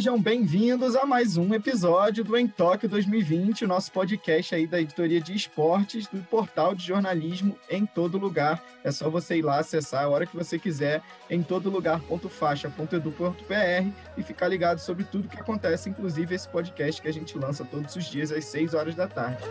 Sejam bem-vindos a mais um episódio do Em Tóquio 2020, o nosso podcast aí da editoria de esportes do portal de jornalismo em todo lugar. É só você ir lá acessar a hora que você quiser em todolugar.faixa.edu.br e ficar ligado sobre tudo que acontece, inclusive esse podcast que a gente lança todos os dias às 6 horas da tarde.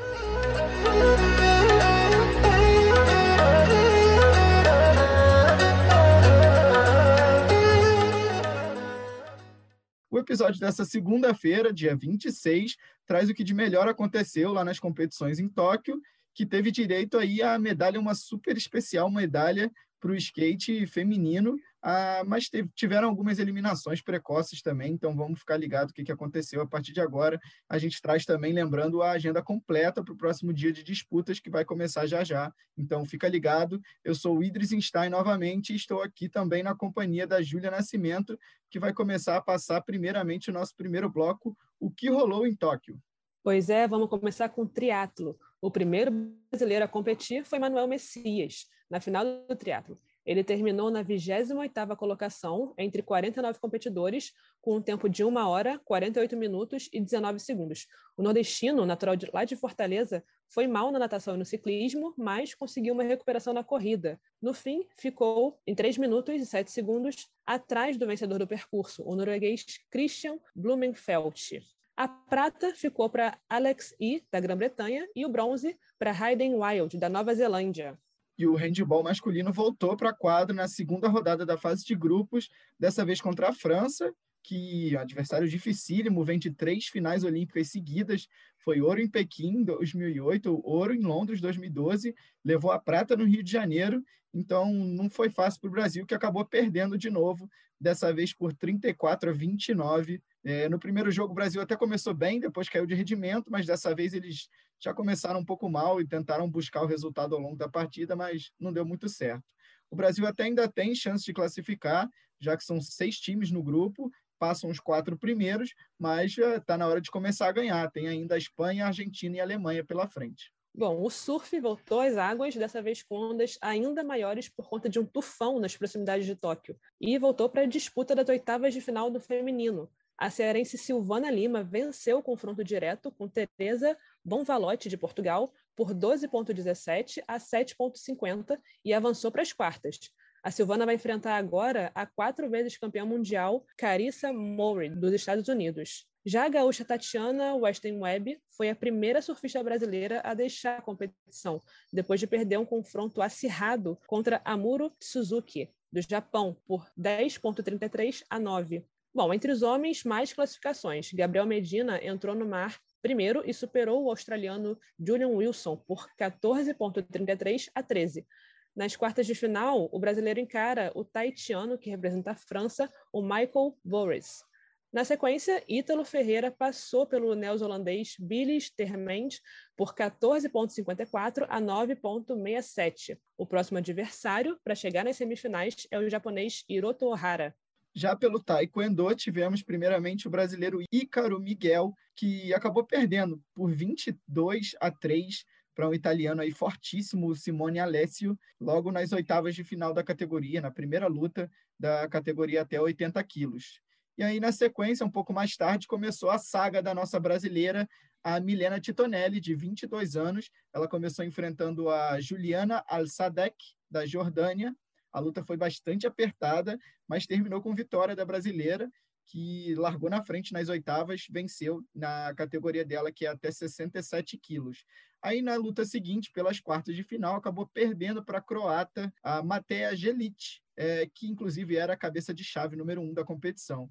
O episódio dessa segunda-feira, dia 26, traz o que de melhor aconteceu lá nas competições em Tóquio, que teve direito aí a medalha, uma super especial medalha para o skate feminino, ah, mas teve, tiveram algumas eliminações precoces também, então vamos ficar ligado o que, que aconteceu a partir de agora. A gente traz também, lembrando, a agenda completa para o próximo dia de disputas, que vai começar já já. Então fica ligado. Eu sou o Idris Stein novamente e estou aqui também na companhia da Júlia Nascimento, que vai começar a passar primeiramente o nosso primeiro bloco, o que rolou em Tóquio. Pois é, vamos começar com o triatlo. O primeiro brasileiro a competir foi Manuel Messias, na final do triatlo. Ele terminou na 28ª colocação entre 49 competidores, com um tempo de 1 hora, 48 minutos e 19 segundos. O nordestino, natural de, lá de Fortaleza, foi mal na natação e no ciclismo, mas conseguiu uma recuperação na corrida. No fim, ficou em 3 minutos e 7 segundos atrás do vencedor do percurso, o norueguês Christian Blumenfelt. A prata ficou para Alex E, da Grã-Bretanha, e o bronze para Hayden Wild, da Nova Zelândia e o handball masculino voltou para a quadra na segunda rodada da fase de grupos, dessa vez contra a França, que adversário dificílimo, vem de três finais olímpicas seguidas, foi ouro em Pequim 2008, ouro em Londres 2012, levou a prata no Rio de Janeiro, então não foi fácil para o Brasil, que acabou perdendo de novo, dessa vez por 34 a 29. É, no primeiro jogo o Brasil até começou bem, depois caiu de rendimento, mas dessa vez eles já começaram um pouco mal e tentaram buscar o resultado ao longo da partida, mas não deu muito certo. O Brasil até ainda tem chance de classificar, já que são seis times no grupo, passam os quatro primeiros, mas está na hora de começar a ganhar. Tem ainda a Espanha, a Argentina e a Alemanha pela frente. Bom, o surf voltou às águas, dessa vez com ondas ainda maiores por conta de um tufão nas proximidades de Tóquio, e voltou para a disputa das oitavas de final do feminino. A cearense Silvana Lima venceu o confronto direto com Teresa Bonvalotti, de Portugal, por 12,17 a 7,50 e avançou para as quartas. A Silvana vai enfrentar agora a quatro vezes campeã mundial Carissa Mowry, dos Estados Unidos. Já a gaúcha Tatiana Weston Webb foi a primeira surfista brasileira a deixar a competição, depois de perder um confronto acirrado contra Amuro Suzuki, do Japão, por 10,33 a 9. Bom, entre os homens, mais classificações. Gabriel Medina entrou no mar primeiro e superou o australiano Julian Wilson por 14,33 a 13. Nas quartas de final, o brasileiro encara o taitiano, que representa a França, o Michael Boris. Na sequência, Ítalo Ferreira passou pelo neozelandês Billy Stermend por 14,54 a 9,67. O próximo adversário para chegar nas semifinais é o japonês Hiroto Ohara. Já pelo Taekwondo, tivemos primeiramente o brasileiro Ícaro Miguel, que acabou perdendo por 22 a 3 para um italiano aí fortíssimo, Simone Alessio, logo nas oitavas de final da categoria, na primeira luta da categoria até 80 quilos. E aí, na sequência, um pouco mais tarde, começou a saga da nossa brasileira, a Milena Titonelli, de 22 anos. Ela começou enfrentando a Juliana Al-Sadek, da Jordânia, a luta foi bastante apertada, mas terminou com vitória da brasileira, que largou na frente nas oitavas, venceu na categoria dela, que é até 67 quilos. Aí na luta seguinte, pelas quartas de final, acabou perdendo para a croata, a Matea Gelic, é, que inclusive era a cabeça de chave número um da competição.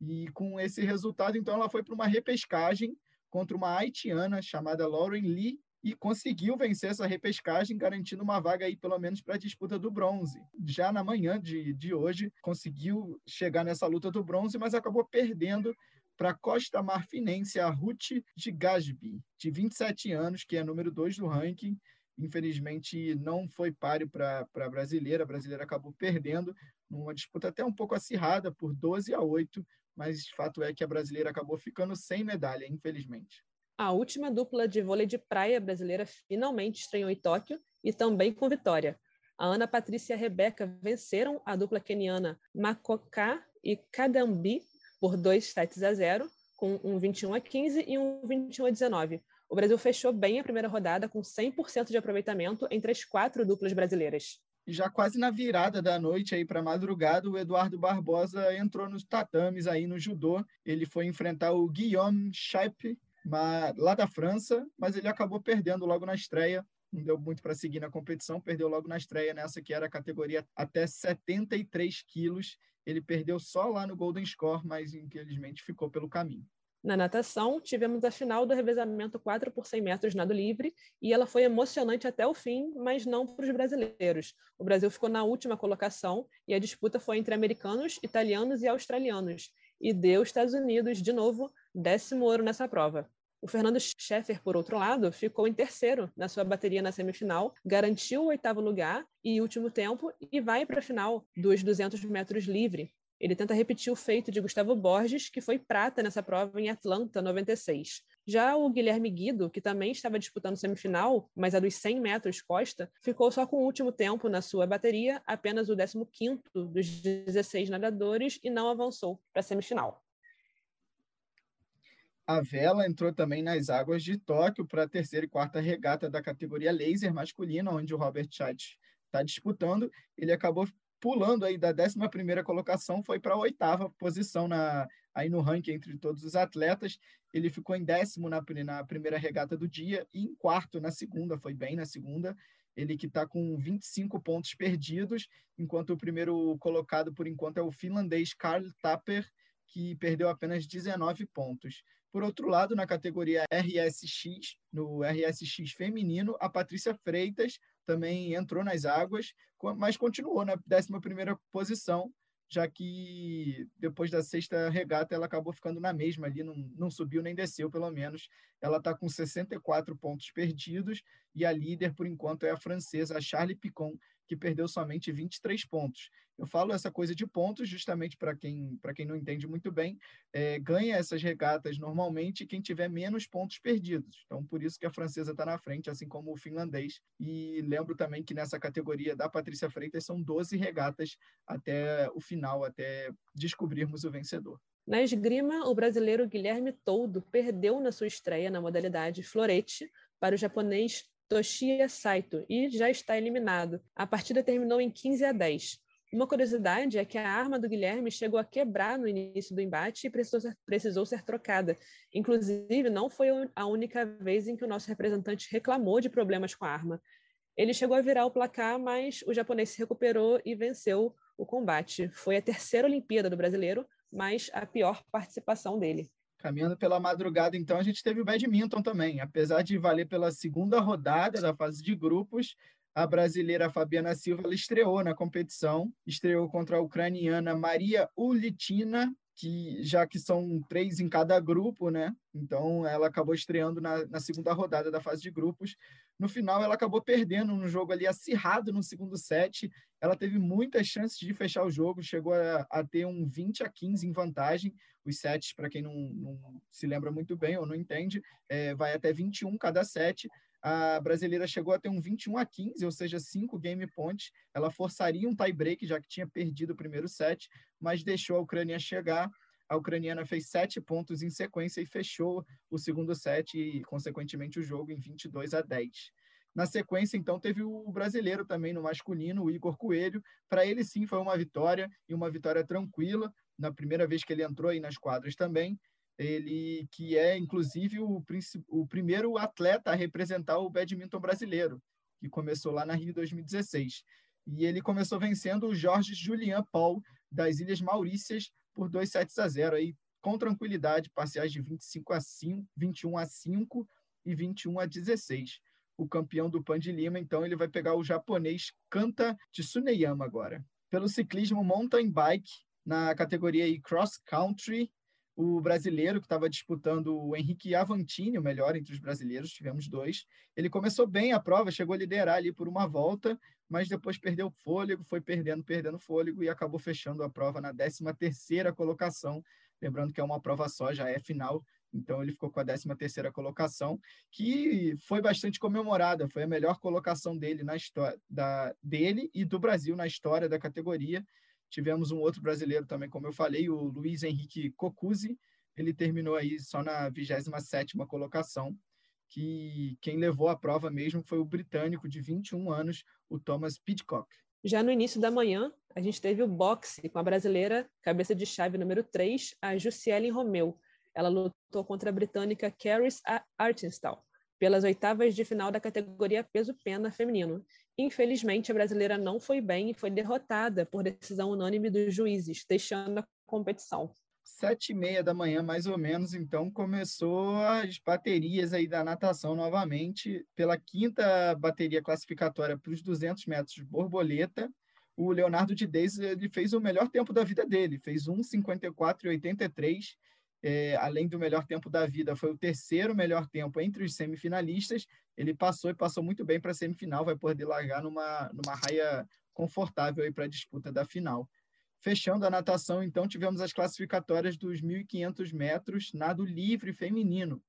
E com esse resultado, então, ela foi para uma repescagem contra uma haitiana chamada Lauren Lee e conseguiu vencer essa repescagem, garantindo uma vaga aí, pelo menos, para a disputa do bronze. Já na manhã de, de hoje, conseguiu chegar nessa luta do bronze, mas acabou perdendo para a Costa Marfinense, a Ruth de Gasby, de 27 anos, que é número 2 do ranking. Infelizmente, não foi páreo para a brasileira. A brasileira acabou perdendo numa disputa até um pouco acirrada, por 12 a 8, mas fato é que a brasileira acabou ficando sem medalha, infelizmente. A última dupla de vôlei de praia brasileira finalmente estreou em Tóquio e também com vitória. A Ana Patrícia e a Rebeca venceram a dupla keniana Makoka e Kadambi por 2 sets a 0, com um 21 a 15 e um 21 a 19. O Brasil fechou bem a primeira rodada com 100% de aproveitamento entre as quatro duplas brasileiras. Já quase na virada da noite aí para madrugada, o Eduardo Barbosa entrou nos tatames aí no judô. Ele foi enfrentar o Guillaume Chape, lá da França, mas ele acabou perdendo logo na estreia. Não deu muito para seguir na competição, perdeu logo na estreia nessa que era a categoria até 73 quilos. Ele perdeu só lá no Golden Score, mas infelizmente ficou pelo caminho. Na natação, tivemos a final do revezamento 4 por 100 metros nado livre e ela foi emocionante até o fim, mas não para os brasileiros. O Brasil ficou na última colocação e a disputa foi entre americanos, italianos e australianos. E deu Estados Unidos, de novo, décimo ouro nessa prova. O Fernando Scheffer, por outro lado, ficou em terceiro na sua bateria na semifinal, garantiu o oitavo lugar e último tempo e vai para a final dos 200 metros livre. Ele tenta repetir o feito de Gustavo Borges, que foi prata nessa prova em Atlanta, 96. Já o Guilherme Guido, que também estava disputando semifinal, mas a dos 100 metros costa, ficou só com o último tempo na sua bateria, apenas o 15º dos 16 nadadores, e não avançou para a semifinal. A vela entrou também nas águas de Tóquio para a terceira e quarta regata da categoria laser masculina, onde o Robert Chat está disputando. Ele acabou pulando aí da 11 colocação, foi para a oitava posição na, aí no ranking entre todos os atletas. Ele ficou em décimo na, na primeira regata do dia e em quarto na segunda, foi bem na segunda. Ele que está com 25 pontos perdidos, enquanto o primeiro colocado por enquanto é o finlandês Karl Tapper, que perdeu apenas 19 pontos. Por outro lado, na categoria RSX, no RSX feminino, a Patrícia Freitas também entrou nas águas, mas continuou na 11ª posição, já que depois da sexta regata ela acabou ficando na mesma ali, não, não subiu nem desceu, pelo menos. Ela está com 64 pontos perdidos e a líder, por enquanto, é a francesa, a Charlie Picon, que perdeu somente 23 pontos. Eu falo essa coisa de pontos justamente para quem, quem não entende muito bem, é, ganha essas regatas normalmente quem tiver menos pontos perdidos. Então, por isso que a francesa está na frente, assim como o finlandês. E lembro também que nessa categoria da Patrícia Freitas são 12 regatas até o final, até descobrirmos o vencedor. Na esgrima, o brasileiro Guilherme Toldo perdeu na sua estreia na modalidade florete para o japonês Toshiya Saito e já está eliminado. A partida terminou em 15 a 10. Uma curiosidade é que a arma do Guilherme chegou a quebrar no início do embate e precisou ser, precisou ser trocada. Inclusive, não foi a única vez em que o nosso representante reclamou de problemas com a arma. Ele chegou a virar o placar, mas o japonês se recuperou e venceu o combate. Foi a terceira Olimpíada do brasileiro, mas a pior participação dele. Caminhando pela madrugada, então, a gente teve o badminton também. Apesar de valer pela segunda rodada da fase de grupos, a brasileira Fabiana Silva estreou na competição, estreou contra a ucraniana Maria Ulitina, que já que são três em cada grupo, né? Então ela acabou estreando na, na segunda rodada da fase de grupos. No final, ela acabou perdendo no jogo ali acirrado no segundo set. Ela teve muitas chances de fechar o jogo, chegou a, a ter um 20 a 15 em vantagem. Os sets, para quem não, não, se lembra muito bem ou não entende, é, vai até 21 cada set. A brasileira chegou a ter um 21 a 15, ou seja, cinco game points. Ela forçaria um tie break, já que tinha perdido o primeiro set, mas deixou a Ucrânia chegar a ucraniana fez sete pontos em sequência e fechou o segundo set e, consequentemente, o jogo em 22 a 10. Na sequência, então, teve o brasileiro também no masculino, o Igor Coelho. Para ele, sim, foi uma vitória e uma vitória tranquila. Na primeira vez que ele entrou aí nas quadras também. Ele que é, inclusive, o, o primeiro atleta a representar o badminton brasileiro, que começou lá na Rio 2016. E ele começou vencendo o Jorge Julian Paul, das Ilhas Maurícias, por 2 sets a 0 aí com tranquilidade, parciais de 25 a 5, 21 a 5 e 21 a 16. O campeão do Pan de Lima, então, ele vai pegar o japonês Kanta Tsuneyama agora. Pelo ciclismo mountain bike, na categoria cross country, o brasileiro que estava disputando o Henrique Avantini, o melhor entre os brasileiros, tivemos dois. Ele começou bem a prova, chegou a liderar ali por uma volta, mas depois perdeu fôlego, foi perdendo, perdendo fôlego e acabou fechando a prova na 13ª colocação. Lembrando que é uma prova só, já é final, então ele ficou com a 13ª colocação, que foi bastante comemorada, foi a melhor colocação dele na história da dele e do Brasil na história da categoria Tivemos um outro brasileiro também, como eu falei, o Luiz Henrique Cocuzzi. Ele terminou aí só na 27ª colocação, que quem levou a prova mesmo foi o britânico de 21 anos, o Thomas Pidcock. Já no início da manhã, a gente teve o boxe com a brasileira, cabeça de chave número 3, a Jussiele Romeu. Ela lutou contra a britânica Caris Artenstall pelas oitavas de final da categoria peso-pena feminino. Infelizmente, a brasileira não foi bem e foi derrotada por decisão unânime dos juízes, deixando a competição. Sete e meia da manhã, mais ou menos, então, começou as baterias aí da natação novamente. Pela quinta bateria classificatória para os 200 metros de borboleta, o Leonardo de Deis ele fez o melhor tempo da vida dele, fez 1,54,83 é, além do melhor tempo da vida, foi o terceiro melhor tempo entre os semifinalistas. Ele passou e passou muito bem para a semifinal, vai poder largar numa, numa raia confortável para a disputa da final. Fechando a natação, então, tivemos as classificatórias dos 1.500 metros nado livre feminino.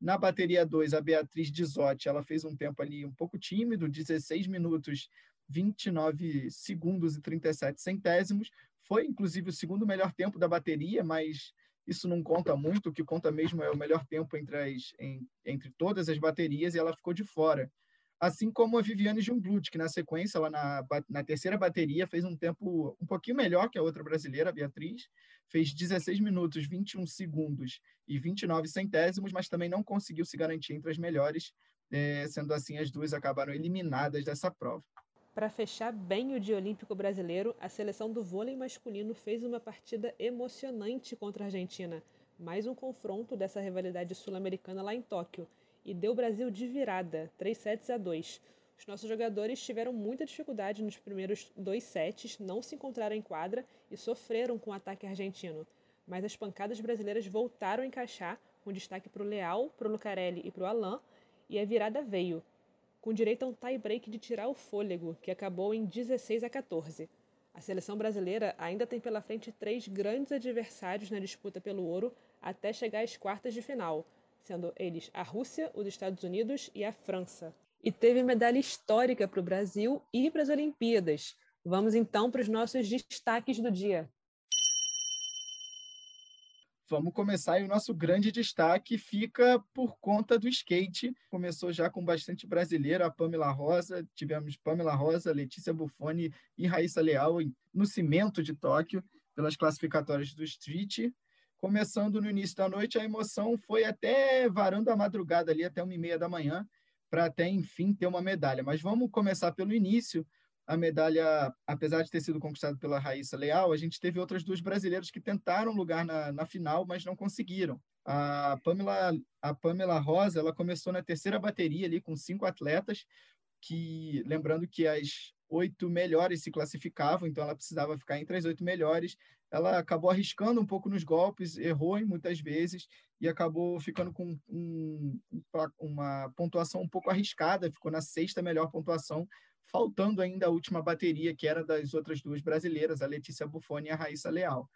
Na bateria 2, a Beatriz Dizotti, ela fez um tempo ali um pouco tímido, 16 minutos, 29 segundos e 37 centésimos. Foi, inclusive, o segundo melhor tempo da bateria, mas isso não conta muito, o que conta mesmo é o melhor tempo entre, as, em, entre todas as baterias e ela ficou de fora. Assim como a Viviane Jungblut, que na sequência, ela na, na terceira bateria, fez um tempo um pouquinho melhor que a outra brasileira, a Beatriz, fez 16 minutos, 21 segundos e 29 centésimos, mas também não conseguiu se garantir entre as melhores, é, sendo assim, as duas acabaram eliminadas dessa prova. Para fechar bem o dia olímpico brasileiro, a seleção do vôlei masculino fez uma partida emocionante contra a Argentina, mais um confronto dessa rivalidade sul-americana lá em Tóquio, e deu o Brasil de virada, 3 sets a 2. Os nossos jogadores tiveram muita dificuldade nos primeiros dois sets, não se encontraram em quadra e sofreram com o ataque argentino. Mas as pancadas brasileiras voltaram a encaixar, com destaque para o Leal, para o Lucarelli e para o Alain, e a virada veio com direito a um tie-break de tirar o fôlego, que acabou em 16 a 14. A seleção brasileira ainda tem pela frente três grandes adversários na disputa pelo ouro até chegar às quartas de final, sendo eles a Rússia, os Estados Unidos e a França. E teve medalha histórica para o Brasil e para as Olimpíadas. Vamos então para os nossos destaques do dia. Vamos começar e o nosso grande destaque fica por conta do skate. Começou já com bastante brasileiro, a Pamela Rosa, tivemos Pamela Rosa, Letícia Buffoni e Raíssa Leal no cimento de Tóquio, pelas classificatórias do Street. Começando no início da noite, a emoção foi até varando a madrugada ali, até uma e meia da manhã, para até, enfim, ter uma medalha. Mas vamos começar pelo início, a medalha, apesar de ter sido conquistada pela Raíssa Leal, a gente teve outras duas brasileiras que tentaram lugar na, na final, mas não conseguiram. A Pamela, a Pamela Rosa, ela começou na terceira bateria ali com cinco atletas, que lembrando que as oito melhores se classificavam, então ela precisava ficar entre as oito melhores. Ela acabou arriscando um pouco nos golpes, errou em muitas vezes e acabou ficando com um, uma pontuação um pouco arriscada, ficou na sexta melhor pontuação, faltando ainda a última bateria, que era das outras duas brasileiras, a Letícia Buffoni e a Raíssa Leal.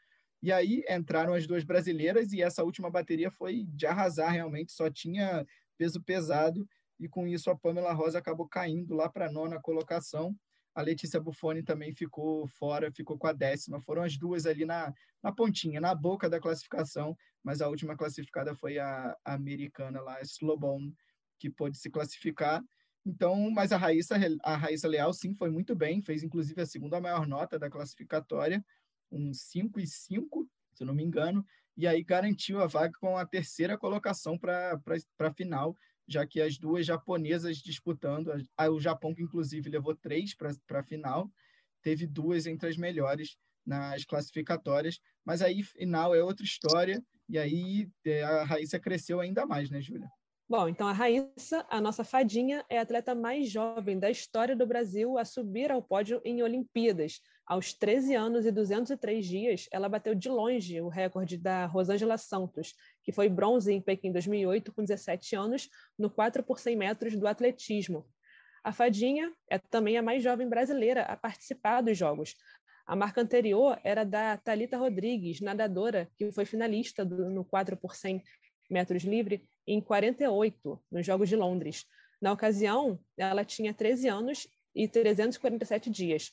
E aí entraram as duas brasileiras e essa última bateria foi de arrasar realmente, só tinha peso pesado e com isso a Pamela Rosa acabou caindo lá para a nona colocação. A Letícia Buffoni também ficou fora, ficou com a décima. Foram as duas ali na, na pontinha, na boca da classificação, mas a última classificada foi a, a americana lá, a Slobone, que pôde se classificar. Então, mas a Raíssa, a Raíssa Leal, sim, foi muito bem, fez inclusive a segunda maior nota da classificatória, um 5 e 5, se eu não me engano, e aí garantiu a vaga com a terceira colocação para a final, já que as duas japonesas disputando, a, o Japão, que inclusive levou três para a final, teve duas entre as melhores nas classificatórias, mas aí final é outra história, e aí é, a Raíssa cresceu ainda mais, né, Júlia? Bom, então a Raíssa, a nossa fadinha, é a atleta mais jovem da história do Brasil a subir ao pódio em Olimpíadas. Aos 13 anos e 203 dias, ela bateu de longe o recorde da Rosângela Santos, que foi bronze em Pequim 2008 com 17 anos, no 4 por 100 metros do atletismo. A fadinha é também a mais jovem brasileira a participar dos Jogos. A marca anterior era da Talita Rodrigues, nadadora, que foi finalista do, no 4 por 100 metros livre em 48, nos Jogos de Londres. Na ocasião, ela tinha 13 anos e 347 dias.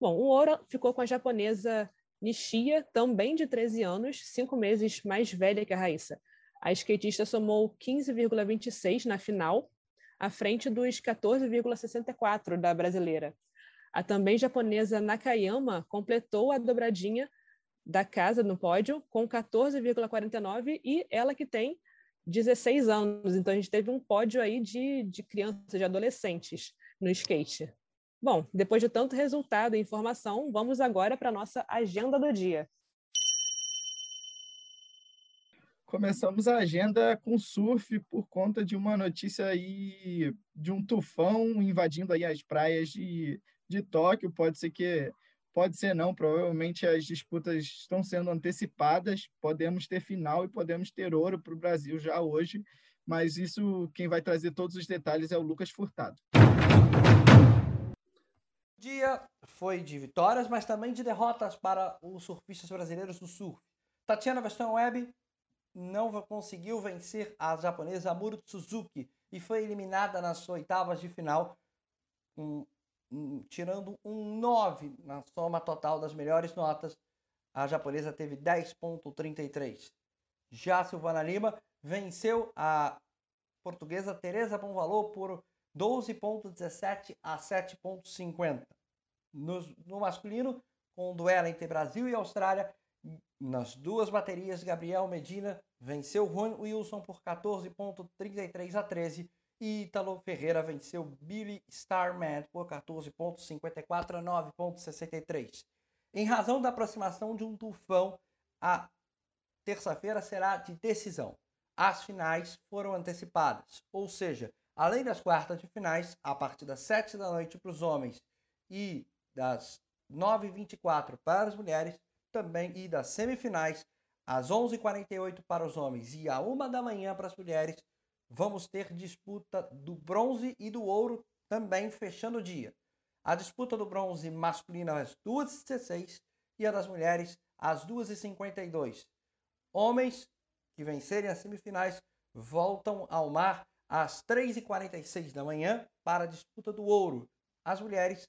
Bom, o ouro ficou com a japonesa Nishia, também de 13 anos, cinco meses mais velha que a Raíssa. A skatista somou 15,26 na final, à frente dos 14,64 da brasileira. A também japonesa Nakayama completou a dobradinha da casa no pódio com 14,49 e ela que tem 16 anos. Então a gente teve um pódio aí de, de crianças, de adolescentes no skate. Bom, depois de tanto resultado e informação, vamos agora para a nossa agenda do dia. Começamos a agenda com surf por conta de uma notícia aí de um tufão invadindo aí as praias de, de Tóquio. Pode ser que pode ser não, provavelmente as disputas estão sendo antecipadas. Podemos ter final e podemos ter ouro para o Brasil já hoje, mas isso quem vai trazer todos os detalhes é o Lucas Furtado. Dia foi de vitórias, mas também de derrotas para os surfistas brasileiros do surf. Tatiana Weston Webb não conseguiu vencer a japonesa Amuro Suzuki e foi eliminada nas oitavas de final, um, tirando um 9 na soma total das melhores notas. A japonesa teve 10.33. Já Silvana Lima venceu a portuguesa Teresa Bonvalor por 12.17 a 7.50. No, no masculino, com um duelo entre Brasil e Austrália, nas duas baterias, Gabriel Medina venceu Juan Wilson por 14.33 a 13 e Ítalo Ferreira venceu Billy Starman por 14.54 a 9.63. Em razão da aproximação de um tufão, a terça-feira será de decisão. As finais foram antecipadas, ou seja, além das quartas de finais, a partir das 7 da noite para os homens e das 9h24 para as mulheres, também e das semifinais, às 11h48 para os homens e à 1 da manhã para as mulheres, vamos ter disputa do bronze e do ouro também fechando o dia. A disputa do bronze masculina às 2h16 e a das mulheres às 2h52. Homens que vencerem as semifinais voltam ao mar às 3h46 da manhã para a disputa do ouro. As mulheres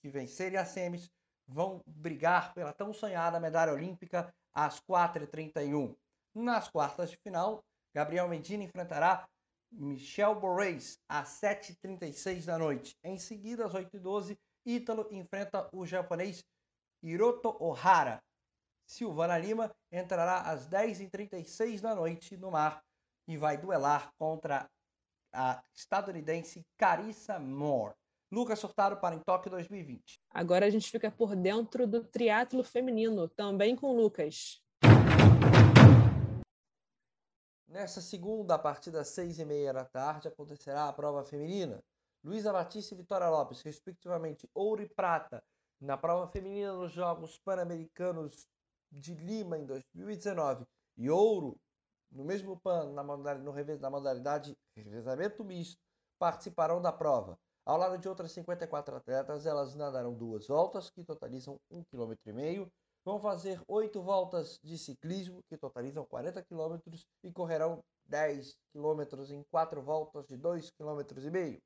que vencerem as semis vão brigar pela tão sonhada medalha olímpica às 4h31. Nas quartas de final, Gabriel Medina enfrentará Michel Borres às 7h36 da noite. Em seguida, às 8h12, Ítalo enfrenta o japonês Hiroto Ohara. Silvana Lima entrará às 10h36 da noite no mar e vai duelar contra a estadunidense Carissa Moore. Lucas Sortaro para em Tóquio 2020. Agora a gente fica por dentro do triatlo feminino, também com Lucas. Nessa segunda, a partir das seis e meia da tarde, acontecerá a prova feminina. Luísa Batista e Vitória Lopes, respectivamente ouro e prata, na prova feminina nos Jogos Pan-Americanos de Lima em 2019 e ouro no mesmo PAN na modalidade, no, na modalidade revezamento misto participarão da prova. Ao lado de outras 54 atletas, elas nadarão duas voltas, que totalizam 1,5 km, vão fazer oito voltas de ciclismo, que totalizam 40 km, e correrão 10 km em quatro voltas de 2,5 km.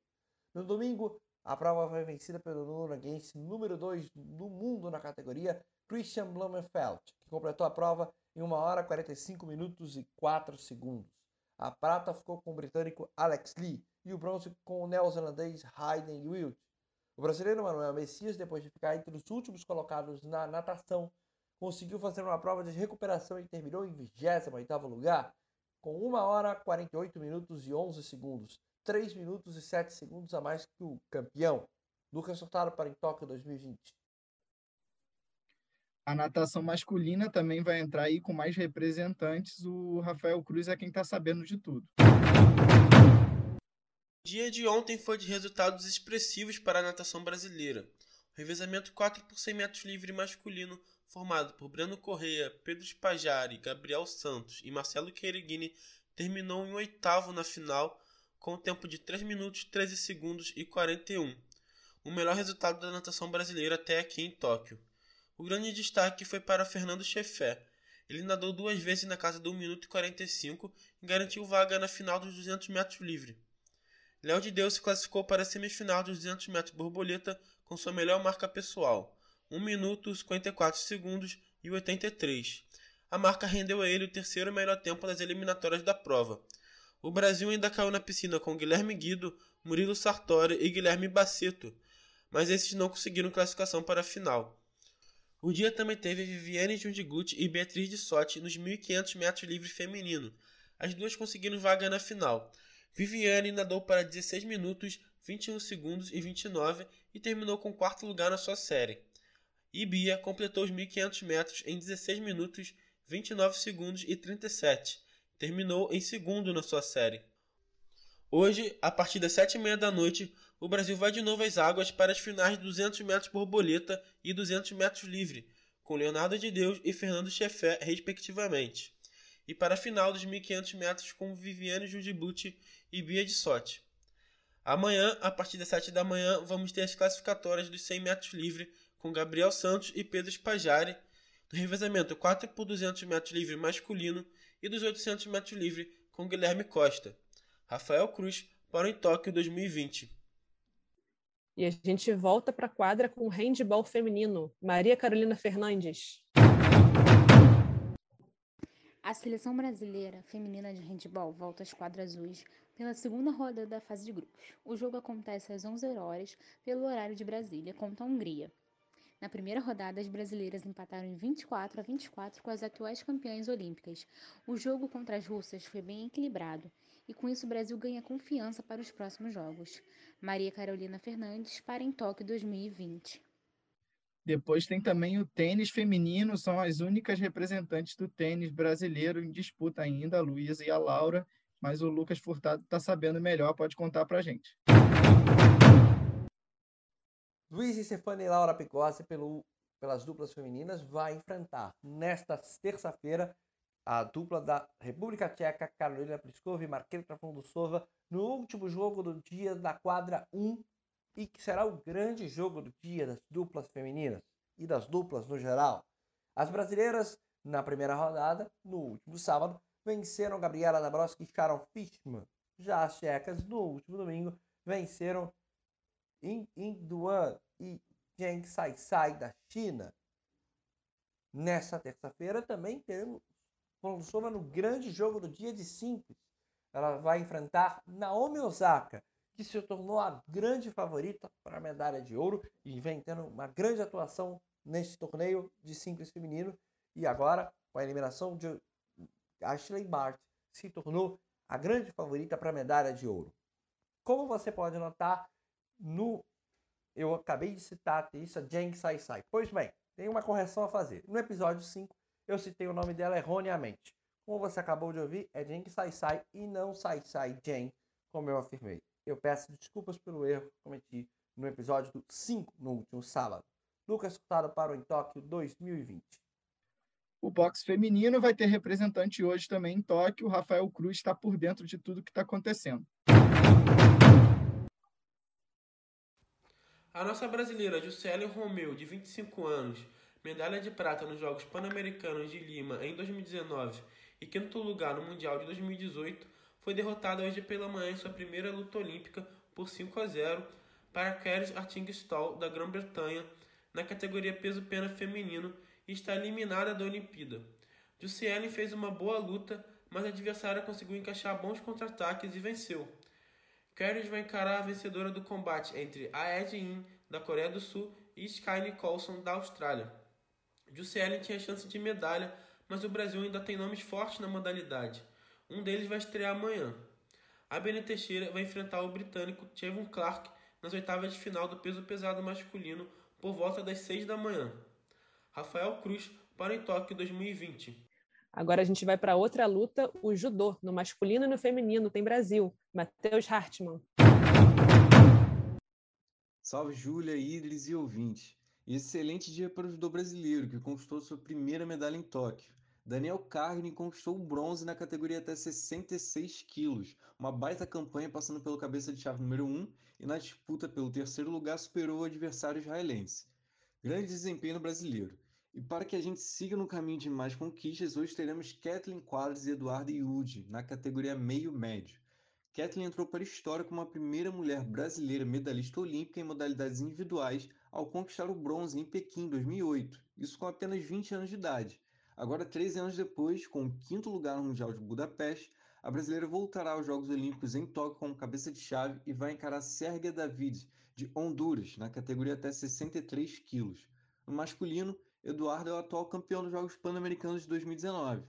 No domingo, a prova foi vencida pelo norueguense número 2 do mundo na categoria, Christian Blumenfeld, que completou a prova em 1 hora 45 minutos e 4 segundos. A prata ficou com o britânico Alex Lee, e o bronze com o neozelandês Hayden Wild. O brasileiro Manuel Messias, depois de ficar entre os últimos colocados na natação, conseguiu fazer uma prova de recuperação e terminou em 28º lugar, com 1 hora 48 minutos e 11 segundos, 3 minutos e 7 segundos a mais que o campeão. Lucas Sortaro para em Tóquio 2020. A natação masculina também vai entrar aí com mais representantes. O Rafael Cruz é quem está sabendo de tudo dia de ontem foi de resultados expressivos para a natação brasileira. O revezamento 4 por 100 metros livre masculino, formado por Breno Correia, Pedro Spajari, Gabriel Santos e Marcelo Quereguini, terminou em oitavo na final, com um tempo de 3 minutos 13 segundos e 41, o melhor resultado da natação brasileira até aqui em Tóquio. O grande destaque foi para Fernando Chefé. Ele nadou duas vezes na casa do 1 minuto e 45 e garantiu vaga na final dos 200 metros livre. Léo de Deus se classificou para a semifinal dos 200 metros borboleta com sua melhor marca pessoal, 1 minuto 54 segundos e 83. A marca rendeu a ele o terceiro melhor tempo das eliminatórias da prova. O Brasil ainda caiu na piscina com Guilherme Guido, Murilo Sartori e Guilherme Baceto, mas esses não conseguiram classificação para a final. O dia também teve Viviane Jundigut e Beatriz de Sotti nos 1.500 metros livre feminino. As duas conseguiram vaga na final. Viviane nadou para 16 minutos, 21 segundos e 29 e terminou com quarto lugar na sua série. E Bia completou os 1.500 metros em 16 minutos, 29 segundos e 37. Terminou em segundo na sua série. Hoje, a partir das 7h30 da noite, o Brasil vai de novo às águas para as finais de 200 metros borboleta e 200 metros livre, com Leonardo de Deus e Fernando Chefé, respectivamente, e para a final dos 1500 metros com Viviane Judibuti e Bia de Sotti. Amanhã, a partir das 7 da manhã, vamos ter as classificatórias dos 100 metros livre com Gabriel Santos e Pedro Spajari, no revezamento 4 por 200 metros livre masculino e dos 800 metros livre com Guilherme Costa. Rafael Cruz para o Tóquio 2020. E a gente volta para a quadra com o handball feminino. Maria Carolina Fernandes. A seleção brasileira feminina de handball volta às quadras azuis pela segunda rodada da fase de grupos. O jogo acontece às 11 horas pelo horário de Brasília contra a Hungria. Na primeira rodada, as brasileiras empataram em 24 a 24 com as atuais campeãs olímpicas. O jogo contra as russas foi bem equilibrado e com isso o Brasil ganha confiança para os próximos jogos. Maria Carolina Fernandes para em Tóquio 2020. Depois tem também o tênis feminino, são as únicas representantes do tênis brasileiro em disputa ainda, a Luísa e a Laura, mas o Lucas Furtado está sabendo melhor, pode contar para a gente. Luiz Stefani e Laura Picossi, pelo, pelas duplas femininas, vai enfrentar nesta terça-feira a dupla da República Tcheca, Carolina Pliskova e Marqueta Trafondosova, no último jogo do dia da quadra 1 e que será o grande jogo do dia das duplas femininas e das duplas no geral. As brasileiras, na primeira rodada, no último sábado, venceram Gabriela Dabrowski e Sharon Fishman. Já as tchecas, no último domingo, venceram Induan e Zheng Saisai da China. Nessa terça-feira também temos Volossova no grande jogo do dia de simples. Ela vai enfrentar Naomi Osaka, que se tornou a grande favorita para a medalha de ouro e vem tendo uma grande atuação neste torneio de simples feminino. E agora, com a eliminação de Ashley Bart, se tornou a grande favorita para a medalha de ouro. Como você pode notar, no eu acabei de citar a atriz Jang Sai Sai. Pois bem, tem uma correção a fazer. No episódio 5, eu citei o nome dela erroneamente. Como você acabou de ouvir, é Jen Sai Sai e não Sai Sai Jen, como eu afirmei. Eu peço desculpas pelo erro que cometi no episódio do 5 no último sábado. Lucas Furtado para o Em Tóquio 2020. O boxe feminino vai ter representante hoje também em Tóquio. O Rafael Cruz está por dentro de tudo que está acontecendo. A nossa brasileira Juscelia Romeu, de 25 anos, medalha de prata nos Jogos Pan-Americanos de Lima em 2019 e quinto lugar no Mundial de 2018, foi derrotada hoje pela manhã em sua primeira luta olímpica por 5 a 0 para Keris Artingstall da Grã-Bretanha na categoria peso-pena feminino e está eliminada da Olimpíada. Jussiele fez uma boa luta, mas a adversária conseguiu encaixar bons contra-ataques e venceu. Keris vai encarar a vencedora do combate entre a In da Coreia do Sul e Sky Nicholson da Austrália. Jussiele tinha chance de medalha, mas o Brasil ainda tem nomes fortes na modalidade. Um deles vai estrear amanhã. A Bene Teixeira vai enfrentar o britânico Chevon Clark nas oitavas de final do peso pesado masculino por volta das 6 da manhã. Rafael Cruz para em Tóquio 2020. Agora a gente vai para outra luta, o judô, no masculino e no feminino, tem Brasil. Matheus Hartmann. Salve Júlia, Idris e ouvintes. Excelente dia para o judô brasileiro, que conquistou sua primeira medalha em Tóquio. Daniel Carne conquistou o bronze na categoria até 66 quilos, uma baita campanha passando pelo cabeça de chave número 1 e na disputa pelo terceiro lugar superou o adversário israelense. Grande desempenho brasileiro. E para que a gente siga no caminho de mais conquistas, hoje teremos Kathleen Quadros e Eduardo Yudi na categoria meio-médio. Kathleen entrou para a história como a primeira mulher brasileira medalhista olímpica em modalidades individuais ao conquistar o bronze em Pequim em 2008, isso com apenas 20 anos de idade. Agora, 13 anos depois, com o quinto lugar no Mundial de Budapeste, a brasileira voltará aos Jogos Olímpicos em Tóquio como cabeça de chave e vai encarar Sérgia David, de Honduras, na categoria até 63 quilos. No masculino, Eduardo é o atual campeão dos Jogos Pan-Americanos de 2019.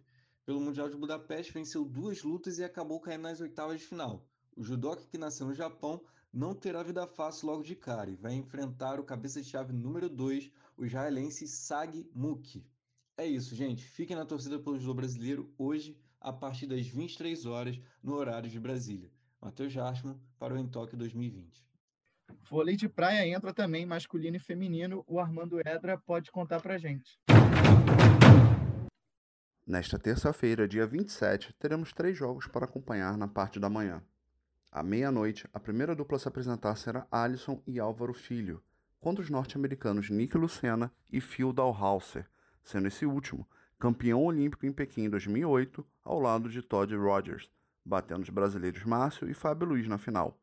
Pelo Mundial de Budapeste, venceu duas lutas e acabou caindo nas oitavas de final. O judoca que nasceu no Japão não terá vida fácil logo de cara e vai enfrentar o cabeça de chave número 2, o israelense Sag Muki. É isso, gente. Fiquem na torcida pelo judô brasileiro hoje, a partir das 23 horas, no horário de Brasília. Matheus Jartman para o Em 2020. Vôlei de praia entra também, masculino e feminino. O Armando Edra pode contar pra gente. Nesta terça-feira, dia 27, teremos três jogos para acompanhar na parte da manhã. À meia-noite, a primeira dupla a se apresentar será Alisson e Álvaro Filho, contra os norte-americanos Nick Lucena e Phil Dalhauser, sendo esse último campeão olímpico em Pequim em 2008, ao lado de Todd Rogers, batendo os brasileiros Márcio e Fábio Luiz na final.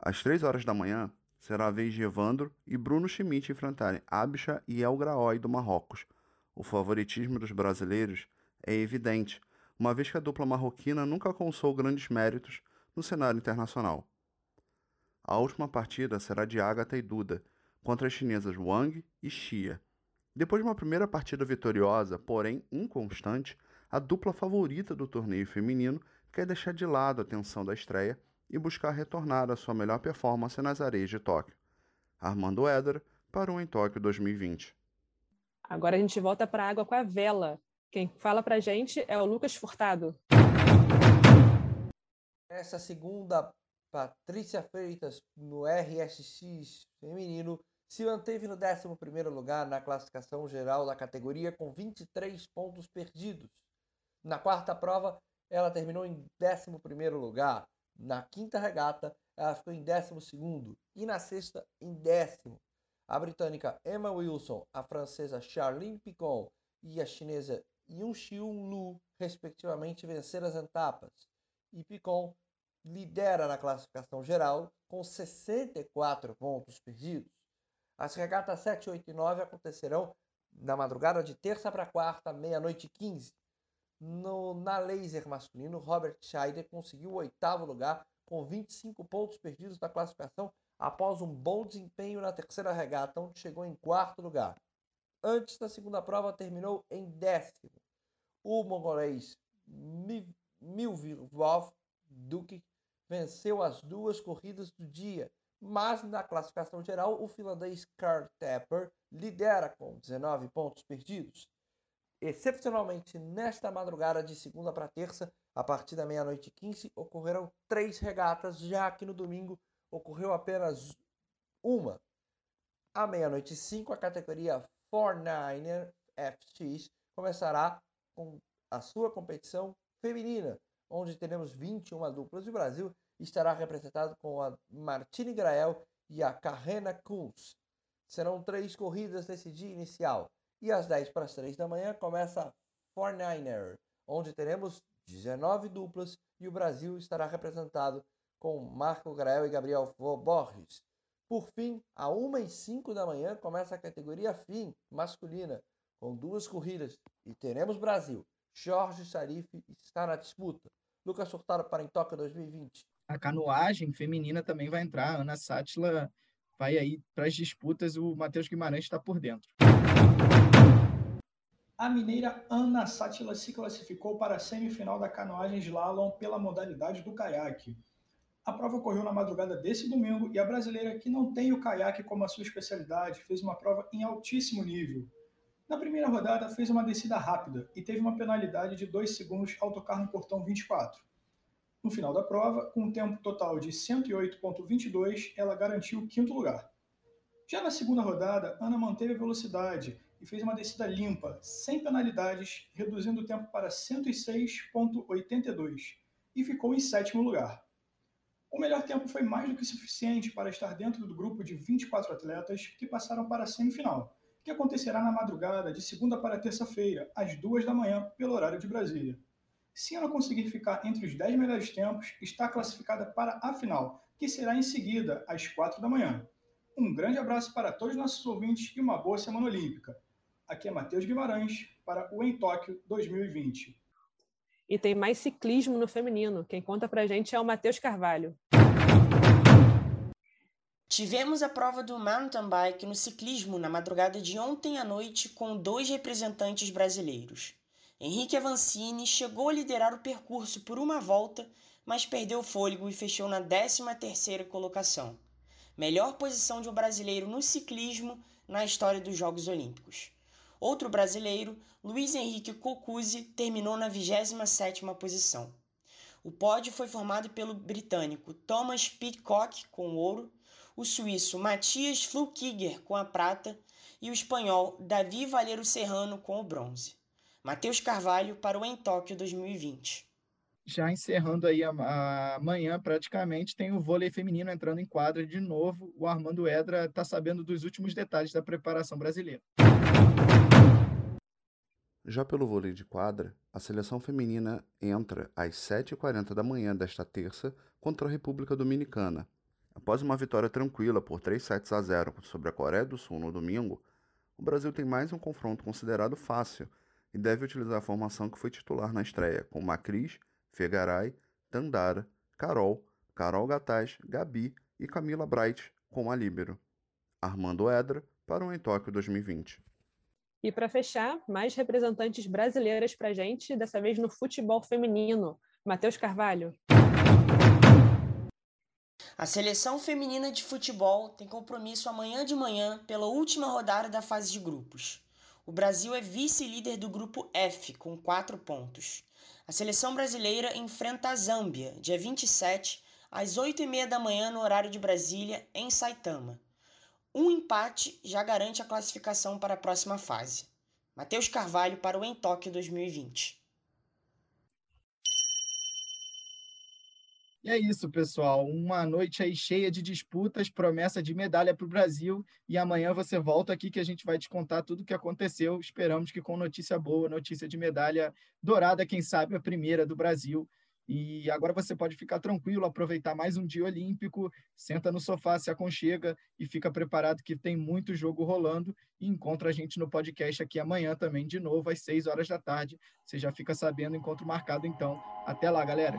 Às três horas da manhã, será a vez de Evandro e Bruno Schmidt enfrentarem Abisha e El Graoi do Marrocos. O favoritismo dos brasileiros é evidente, uma vez que a dupla marroquina nunca alcançou grandes méritos no cenário internacional. A última partida será de Agatha e Duda, contra as chinesas Wang e Xia. Depois de uma primeira partida vitoriosa, porém inconstante, a dupla favorita do torneio feminino quer deixar de lado a tensão da estreia e buscar retornar à sua melhor performance nas areias de Tóquio. Armando Éder para o Em Tóquio 2020. Agora a gente volta para a água com a vela. Quem fala para a gente é o Lucas Furtado. Essa segunda, Patrícia Freitas no RSX feminino se manteve no 11º lugar na classificação geral da categoria com 23 pontos perdidos. Na quarta prova, ela terminou em 11º lugar. Na quinta regata, ela ficou em 12º e na sexta em décimo. A britânica Emma Wilson, a francesa Charlene Picon e a chinesa Yunxiun Lu, respectivamente, venceram as etapas. E Picon lidera na classificação geral com 64 pontos perdidos. As regatas 7, 8 e 9 acontecerão na madrugada de terça para quarta, meia-noite e 15. No, na laser masculino, Robert Scheider conseguiu o oitavo lugar com 25 pontos perdidos na classificação após um bom desempenho na terceira regata, onde chegou em quarto lugar. Antes da segunda prova, terminou em décimo. O mongolês Milvirov Duque venceu as duas corridas do dia mas na classificação geral, o finlandês Karl Tepper lidera com 19 pontos perdidos. Excepcionalmente, nesta madrugada de segunda para terça, a partir da meia-noite 15, ocorreram três regatas, já que no domingo ocorreu apenas uma. À meia-noite 5, a categoria 49er FX começará com a sua competição feminina, onde teremos 21 duplas e o Brasil estará representado com a Martine Grael e a Carrena Kunz. Serão três corridas nesse dia inicial. E às 10 para as 3 da manhã começa a 49er, onde teremos 19 duplas e o Brasil estará representado com Marco Grael e Gabriel Borges. Por fim, a 1 e 5 da manhã começa a categoria FIM masculina, com duas corridas. E teremos Brasil. Jorge Sarif está na disputa. Lucas Furtado para em Tóquio 2020 a canoagem feminina também vai entrar. Ana Sátila vai aí para as disputas. O Matheus Guimarães está por dentro. A mineira Ana Sátila se classificou para a semifinal da canoagem slalom pela modalidade do caiaque. A prova ocorreu na madrugada desse domingo e a brasileira, que não tem o caiaque como a sua especialidade, fez uma prova em altíssimo nível. Na primeira rodada, fez uma descida rápida e teve uma penalidade de 2 segundos ao tocar no portão 24. No final da prova, com um tempo total de 108,22, ela garantiu o quinto lugar. Já na segunda rodada, Ana manteve a velocidade e fez uma descida limpa, sem penalidades, reduzindo o tempo para 106,82 e ficou em sétimo lugar. O melhor tempo foi mais do que suficiente para estar dentro do grupo de 24 atletas que passaram para a semifinal, que acontecerá na madrugada de segunda para terça-feira, às duas da manhã, pelo horário de Brasília. Se ela conseguir ficar entre os 10 melhores tempos, está classificada para a final, que será em seguida, às 4 da manhã. Um grande abraço para todos os nossos ouvintes e uma boa semana olímpica. Aqui é Matheus Guimarães para o Em Tóquio 2020. E tem mais ciclismo no feminino. Quem conta pra gente é o Matheus Carvalho. Tivemos a prova do mountain bike no ciclismo na madrugada de ontem à noite com dois representantes brasileiros. Henrique Avancini chegou a liderar o percurso por uma volta, mas perdeu o fôlego e fechou na 13ª colocação. Melhor posição de um brasileiro no ciclismo na história dos Jogos Olímpicos. Outro brasileiro, Luiz Henrique Cocuzzi, terminou na 27ª posição. O pódio foi formado pelo britânico Thomas Pitcock com ouro, o suíço Matias Flukiger com a prata e o espanhol Davi Valero Serrano com o bronze. Matheus Carvalho para o Em Tóquio 2020. Já encerrando aí amanhã, praticamente, tem o vôlei feminino entrando em quadra de novo. O Armando Edra está sabendo dos últimos detalhes da preparação brasileira. Já pelo vôlei de quadra, a seleção feminina entra às 7h40 da manhã desta terça contra a República Dominicana, Após uma vitória tranquila por 3 sets a 0 sobre a Coreia do Sul no domingo, o Brasil tem mais um confronto considerado fácil e deve utilizar a formação que foi titular na estreia, com Macris, Fegaray, Tandara, Carol, Carol Gataz, Gabi e Camila Bright como a líbero. Armando Edra para o Em Tóquio 2020. E para fechar, mais representantes brasileiras para gente, dessa vez no futebol feminino. Matheus Carvalho. A seleção feminina de futebol tem compromisso amanhã de manhã pela última rodada da fase de grupos. O Brasil é vice-líder do grupo F, com quatro pontos. A seleção brasileira enfrenta a Zâmbia, dia 27, às 8h30 da manhã, no horário de Brasília, em Saitama. Um empate já garante a classificação para a próxima fase. Matheus Carvalho para o Em Tóquio 2020. E é isso, pessoal. Uma noite aí cheia de disputas, promessa de medalha para o Brasil. E amanhã você volta aqui que a gente vai te contar tudo o que aconteceu. Esperamos que com notícia boa, notícia de medalha dourada, quem sabe a primeira do Brasil. E agora você pode ficar tranquilo, aproveitar mais um dia olímpico, senta no sofá, se aconchega e fica preparado que tem muito jogo rolando. E encontra a gente no podcast aqui amanhã também, de novo, às 6 horas da tarde. Você já fica sabendo, encontro marcado então. Até lá, galera!